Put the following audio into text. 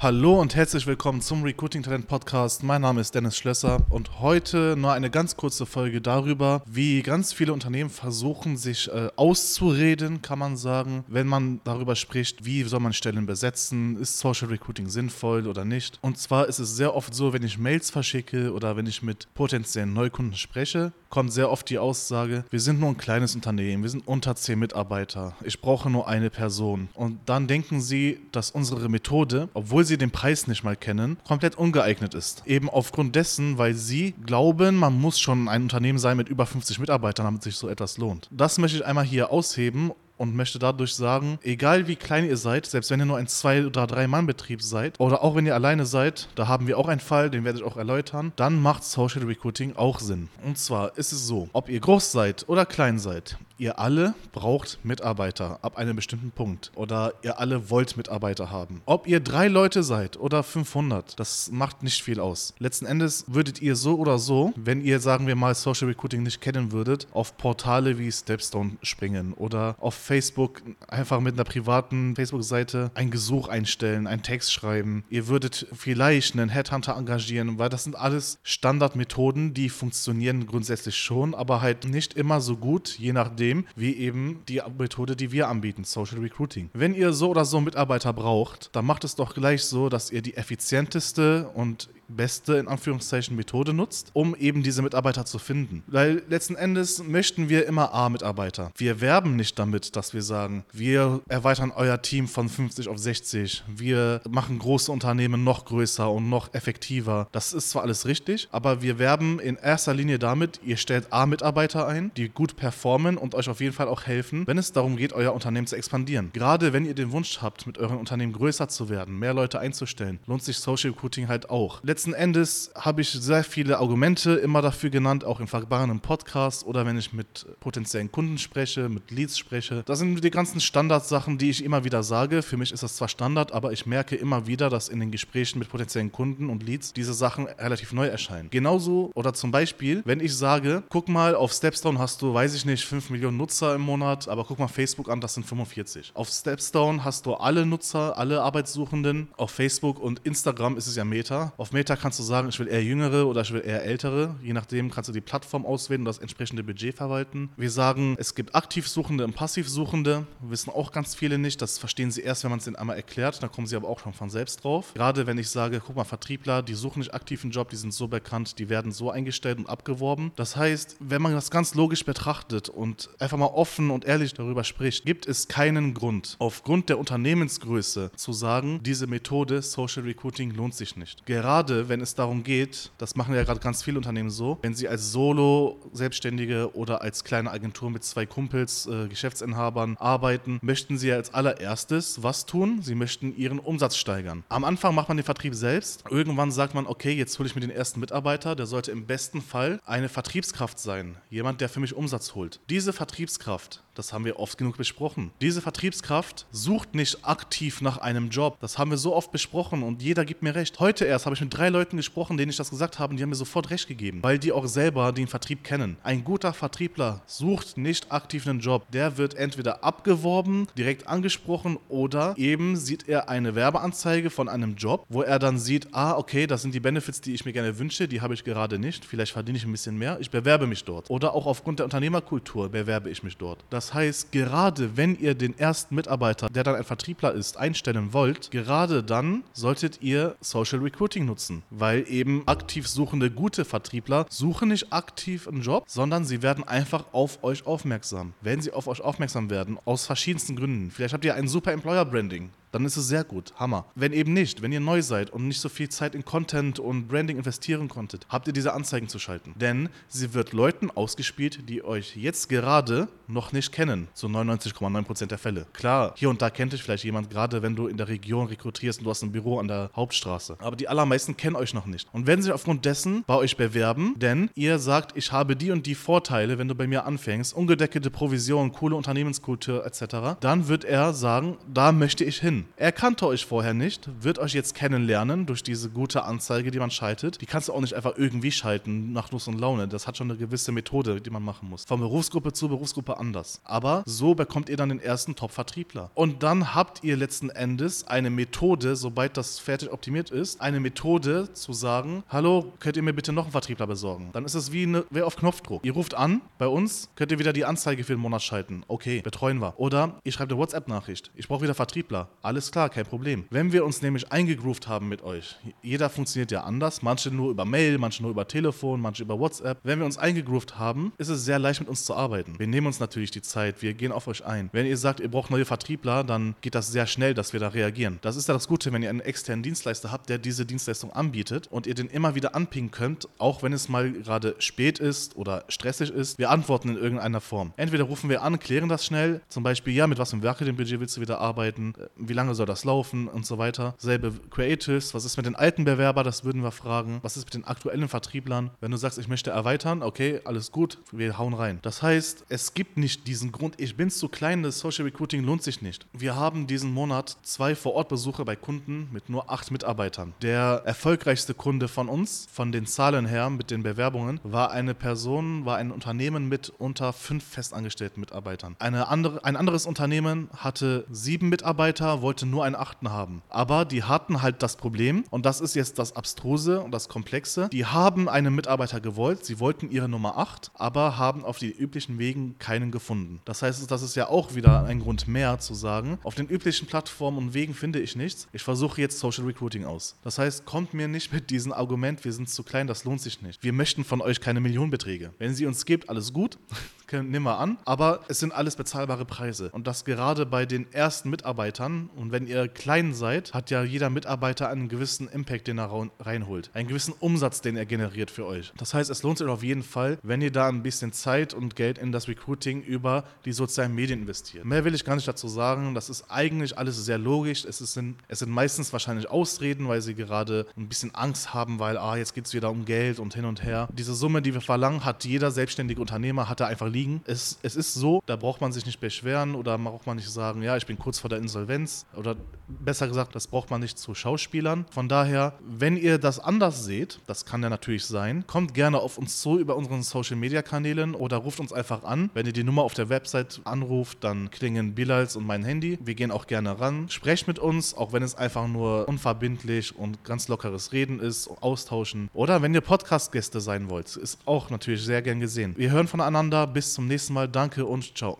Hallo und herzlich willkommen zum Recruiting Talent Podcast. Mein Name ist Dennis Schlösser und heute nur eine ganz kurze Folge darüber, wie ganz viele Unternehmen versuchen, sich äh, auszureden, kann man sagen, wenn man darüber spricht, wie soll man Stellen besetzen, ist Social Recruiting sinnvoll oder nicht. Und zwar ist es sehr oft so, wenn ich Mails verschicke oder wenn ich mit potenziellen Neukunden spreche, kommt sehr oft die Aussage, wir sind nur ein kleines Unternehmen, wir sind unter 10 Mitarbeiter, ich brauche nur eine Person. Und dann denken sie, dass unsere Methode, obwohl sie den Preis nicht mal kennen, komplett ungeeignet ist. Eben aufgrund dessen, weil sie glauben, man muss schon ein Unternehmen sein mit über 50 Mitarbeitern, damit sich so etwas lohnt. Das möchte ich einmal hier ausheben und möchte dadurch sagen, egal wie klein ihr seid, selbst wenn ihr nur ein zwei- oder drei-Mann-Betrieb seid oder auch wenn ihr alleine seid, da haben wir auch einen Fall, den werde ich auch erläutern, dann macht Social Recruiting auch Sinn. Und zwar ist es so, ob ihr groß seid oder klein seid, ihr alle braucht Mitarbeiter ab einem bestimmten Punkt oder ihr alle wollt Mitarbeiter haben. Ob ihr drei Leute seid oder 500, das macht nicht viel aus. Letzten Endes würdet ihr so oder so, wenn ihr, sagen wir mal, Social Recruiting nicht kennen würdet, auf Portale wie Stepstone springen oder auf Facebook einfach mit einer privaten Facebook-Seite ein Gesuch einstellen, einen Text schreiben. Ihr würdet vielleicht einen Headhunter engagieren, weil das sind alles Standardmethoden, die funktionieren grundsätzlich schon, aber halt nicht immer so gut, je nachdem, System wie eben die Methode, die wir anbieten, Social Recruiting. Wenn ihr so oder so Mitarbeiter braucht, dann macht es doch gleich so, dass ihr die effizienteste und beste, in Anführungszeichen, Methode nutzt, um eben diese Mitarbeiter zu finden. Weil letzten Endes möchten wir immer A-Mitarbeiter. Wir werben nicht damit, dass wir sagen, wir erweitern euer Team von 50 auf 60, wir machen große Unternehmen noch größer und noch effektiver. Das ist zwar alles richtig, aber wir werben in erster Linie damit, ihr stellt A-Mitarbeiter ein, die gut performen und euch auf jeden Fall auch helfen, wenn es darum geht, euer Unternehmen zu expandieren. Gerade wenn ihr den Wunsch habt, mit eurem Unternehmen größer zu werden, mehr Leute einzustellen, lohnt sich Social Recruiting halt auch. Letzten Endes habe ich sehr viele Argumente immer dafür genannt, auch im vergangenen Podcast oder wenn ich mit potenziellen Kunden spreche, mit Leads spreche. Das sind die ganzen Standardsachen, die ich immer wieder sage. Für mich ist das zwar Standard, aber ich merke immer wieder, dass in den Gesprächen mit potenziellen Kunden und Leads diese Sachen relativ neu erscheinen. Genauso oder zum Beispiel, wenn ich sage, guck mal, auf Stepstone hast du, weiß ich nicht, 5 Millionen Nutzer im Monat, aber guck mal Facebook an, das sind 45. Auf Stepstone hast du alle Nutzer, alle Arbeitssuchenden. Auf Facebook und Instagram ist es ja Meta. Auf Meta kannst du sagen, ich will eher jüngere oder ich will eher ältere. Je nachdem kannst du die Plattform auswählen und das entsprechende Budget verwalten. Wir sagen, es gibt Aktivsuchende und Passivsuchende. Wissen auch ganz viele nicht. Das verstehen sie erst, wenn man es ihnen einmal erklärt. Da kommen sie aber auch schon von selbst drauf. Gerade wenn ich sage, guck mal, Vertriebler, die suchen nicht aktiv einen Job, die sind so bekannt, die werden so eingestellt und abgeworben. Das heißt, wenn man das ganz logisch betrachtet und einfach mal offen und ehrlich darüber spricht, gibt es keinen Grund, aufgrund der Unternehmensgröße zu sagen, diese Methode Social Recruiting lohnt sich nicht. Gerade wenn es darum geht, das machen ja gerade ganz viele Unternehmen so, wenn sie als Solo-Selbstständige oder als kleine Agentur mit zwei Kumpels, äh, Geschäftsinhabern arbeiten, möchten sie ja als allererstes was tun? Sie möchten ihren Umsatz steigern. Am Anfang macht man den Vertrieb selbst. Irgendwann sagt man, okay, jetzt hole ich mir den ersten Mitarbeiter. Der sollte im besten Fall eine Vertriebskraft sein. Jemand, der für mich Umsatz holt. Diese Vertriebskraft Vertriebskraft das haben wir oft genug besprochen. Diese Vertriebskraft sucht nicht aktiv nach einem Job. Das haben wir so oft besprochen und jeder gibt mir recht. Heute erst habe ich mit drei Leuten gesprochen, denen ich das gesagt habe und die haben mir sofort recht gegeben, weil die auch selber den Vertrieb kennen. Ein guter Vertriebler sucht nicht aktiv einen Job. Der wird entweder abgeworben, direkt angesprochen oder eben sieht er eine Werbeanzeige von einem Job, wo er dann sieht, ah, okay, das sind die Benefits, die ich mir gerne wünsche, die habe ich gerade nicht. Vielleicht verdiene ich ein bisschen mehr. Ich bewerbe mich dort. Oder auch aufgrund der Unternehmerkultur bewerbe ich mich dort. Das das heißt, gerade wenn ihr den ersten Mitarbeiter, der dann ein Vertriebler ist, einstellen wollt, gerade dann solltet ihr Social Recruiting nutzen, weil eben aktiv suchende gute Vertriebler suchen nicht aktiv einen Job, sondern sie werden einfach auf euch aufmerksam. Wenn sie auf euch aufmerksam werden, aus verschiedensten Gründen. Vielleicht habt ihr ein super Employer Branding dann ist es sehr gut. Hammer. Wenn eben nicht, wenn ihr neu seid und nicht so viel Zeit in Content und Branding investieren konntet, habt ihr diese Anzeigen zu schalten. Denn sie wird Leuten ausgespielt, die euch jetzt gerade noch nicht kennen. Zu 99,9% der Fälle. Klar, hier und da kennt euch vielleicht jemand, gerade wenn du in der Region rekrutierst und du hast ein Büro an der Hauptstraße. Aber die allermeisten kennen euch noch nicht. Und wenn sie aufgrund dessen bei euch bewerben, denn ihr sagt, ich habe die und die Vorteile, wenn du bei mir anfängst, ungedeckelte Provision, coole Unternehmenskultur etc., dann wird er sagen, da möchte ich hin. Hin. Er kannte euch vorher nicht, wird euch jetzt kennenlernen durch diese gute Anzeige, die man schaltet. Die kannst du auch nicht einfach irgendwie schalten, nach Lust und Laune. Das hat schon eine gewisse Methode, die man machen muss. Von Berufsgruppe zu Berufsgruppe anders. Aber so bekommt ihr dann den ersten Top-Vertriebler. Und dann habt ihr letzten Endes eine Methode, sobald das fertig optimiert ist, eine Methode zu sagen, hallo, könnt ihr mir bitte noch einen Vertriebler besorgen? Dann ist es wie, eine, wie auf Knopfdruck. Ihr ruft an, bei uns könnt ihr wieder die Anzeige für den Monat schalten. Okay, betreuen wir. Oder ihr schreibt eine WhatsApp-Nachricht. Ich brauche wieder Vertriebler. Alles klar, kein Problem. Wenn wir uns nämlich eingegroovt haben mit euch, jeder funktioniert ja anders, manche nur über Mail, manche nur über Telefon, manche über WhatsApp. Wenn wir uns eingegroovt haben, ist es sehr leicht mit uns zu arbeiten. Wir nehmen uns natürlich die Zeit, wir gehen auf euch ein. Wenn ihr sagt, ihr braucht neue Vertriebler, dann geht das sehr schnell, dass wir da reagieren. Das ist ja das Gute, wenn ihr einen externen Dienstleister habt, der diese Dienstleistung anbietet und ihr den immer wieder anpingen könnt, auch wenn es mal gerade spät ist oder stressig ist. Wir antworten in irgendeiner Form. Entweder rufen wir an, klären das schnell, zum Beispiel, ja, mit was für einem Marketingbudget willst du wieder arbeiten, wie lange soll das laufen und so weiter. Selbe Creatives, was ist mit den alten Bewerbern, das würden wir fragen. Was ist mit den aktuellen Vertrieblern? Wenn du sagst, ich möchte erweitern, okay, alles gut, wir hauen rein. Das heißt, es gibt nicht diesen Grund, ich bin zu klein, das Social Recruiting lohnt sich nicht. Wir haben diesen Monat zwei Vor-Ort-Besuche bei Kunden mit nur acht Mitarbeitern. Der erfolgreichste Kunde von uns, von den Zahlen her, mit den Bewerbungen, war eine Person, war ein Unternehmen mit unter fünf festangestellten Mitarbeitern. Eine andere, ein anderes Unternehmen hatte sieben Mitarbeiter, wollte nur einen achten haben. Aber die hatten halt das Problem, und das ist jetzt das Abstruse und das Komplexe, die haben einen Mitarbeiter gewollt, sie wollten ihre Nummer acht, aber haben auf die üblichen Wegen keinen gefunden. Das heißt, das ist ja auch wieder ein Grund mehr zu sagen, auf den üblichen Plattformen und Wegen finde ich nichts. Ich versuche jetzt Social Recruiting aus. Das heißt, kommt mir nicht mit diesem Argument, wir sind zu klein, das lohnt sich nicht. Wir möchten von euch keine Millionenbeträge. Wenn sie uns gibt, alles gut. nehmen wir an. Aber es sind alles bezahlbare Preise. Und das gerade bei den ersten Mitarbeitern. Und wenn ihr klein seid, hat ja jeder Mitarbeiter einen gewissen Impact, den er reinholt. Einen gewissen Umsatz, den er generiert für euch. Das heißt, es lohnt sich auf jeden Fall, wenn ihr da ein bisschen Zeit und Geld in das Recruiting über die sozialen Medien investiert. Mehr will ich gar nicht dazu sagen. Das ist eigentlich alles sehr logisch. Es, ist in, es sind meistens wahrscheinlich Ausreden, weil sie gerade ein bisschen Angst haben, weil, ah, jetzt geht es wieder um Geld und hin und her. Diese Summe, die wir verlangen, hat jeder selbstständige Unternehmer, hat er einfach liegen. Es, es ist so, da braucht man sich nicht beschweren oder braucht man nicht sagen, ja, ich bin kurz vor der Insolvenz oder besser gesagt, das braucht man nicht zu Schauspielern. Von daher, wenn ihr das anders seht, das kann ja natürlich sein, kommt gerne auf uns zu über unseren Social Media Kanälen oder ruft uns einfach an. Wenn ihr die Nummer auf der Website anruft, dann klingen Bilals und mein Handy. Wir gehen auch gerne ran. Sprecht mit uns, auch wenn es einfach nur unverbindlich und ganz lockeres Reden ist, austauschen. Oder wenn ihr Podcast-Gäste sein wollt, ist auch natürlich sehr gern gesehen. Wir hören voneinander. Bis zum nächsten Mal. Danke und ciao.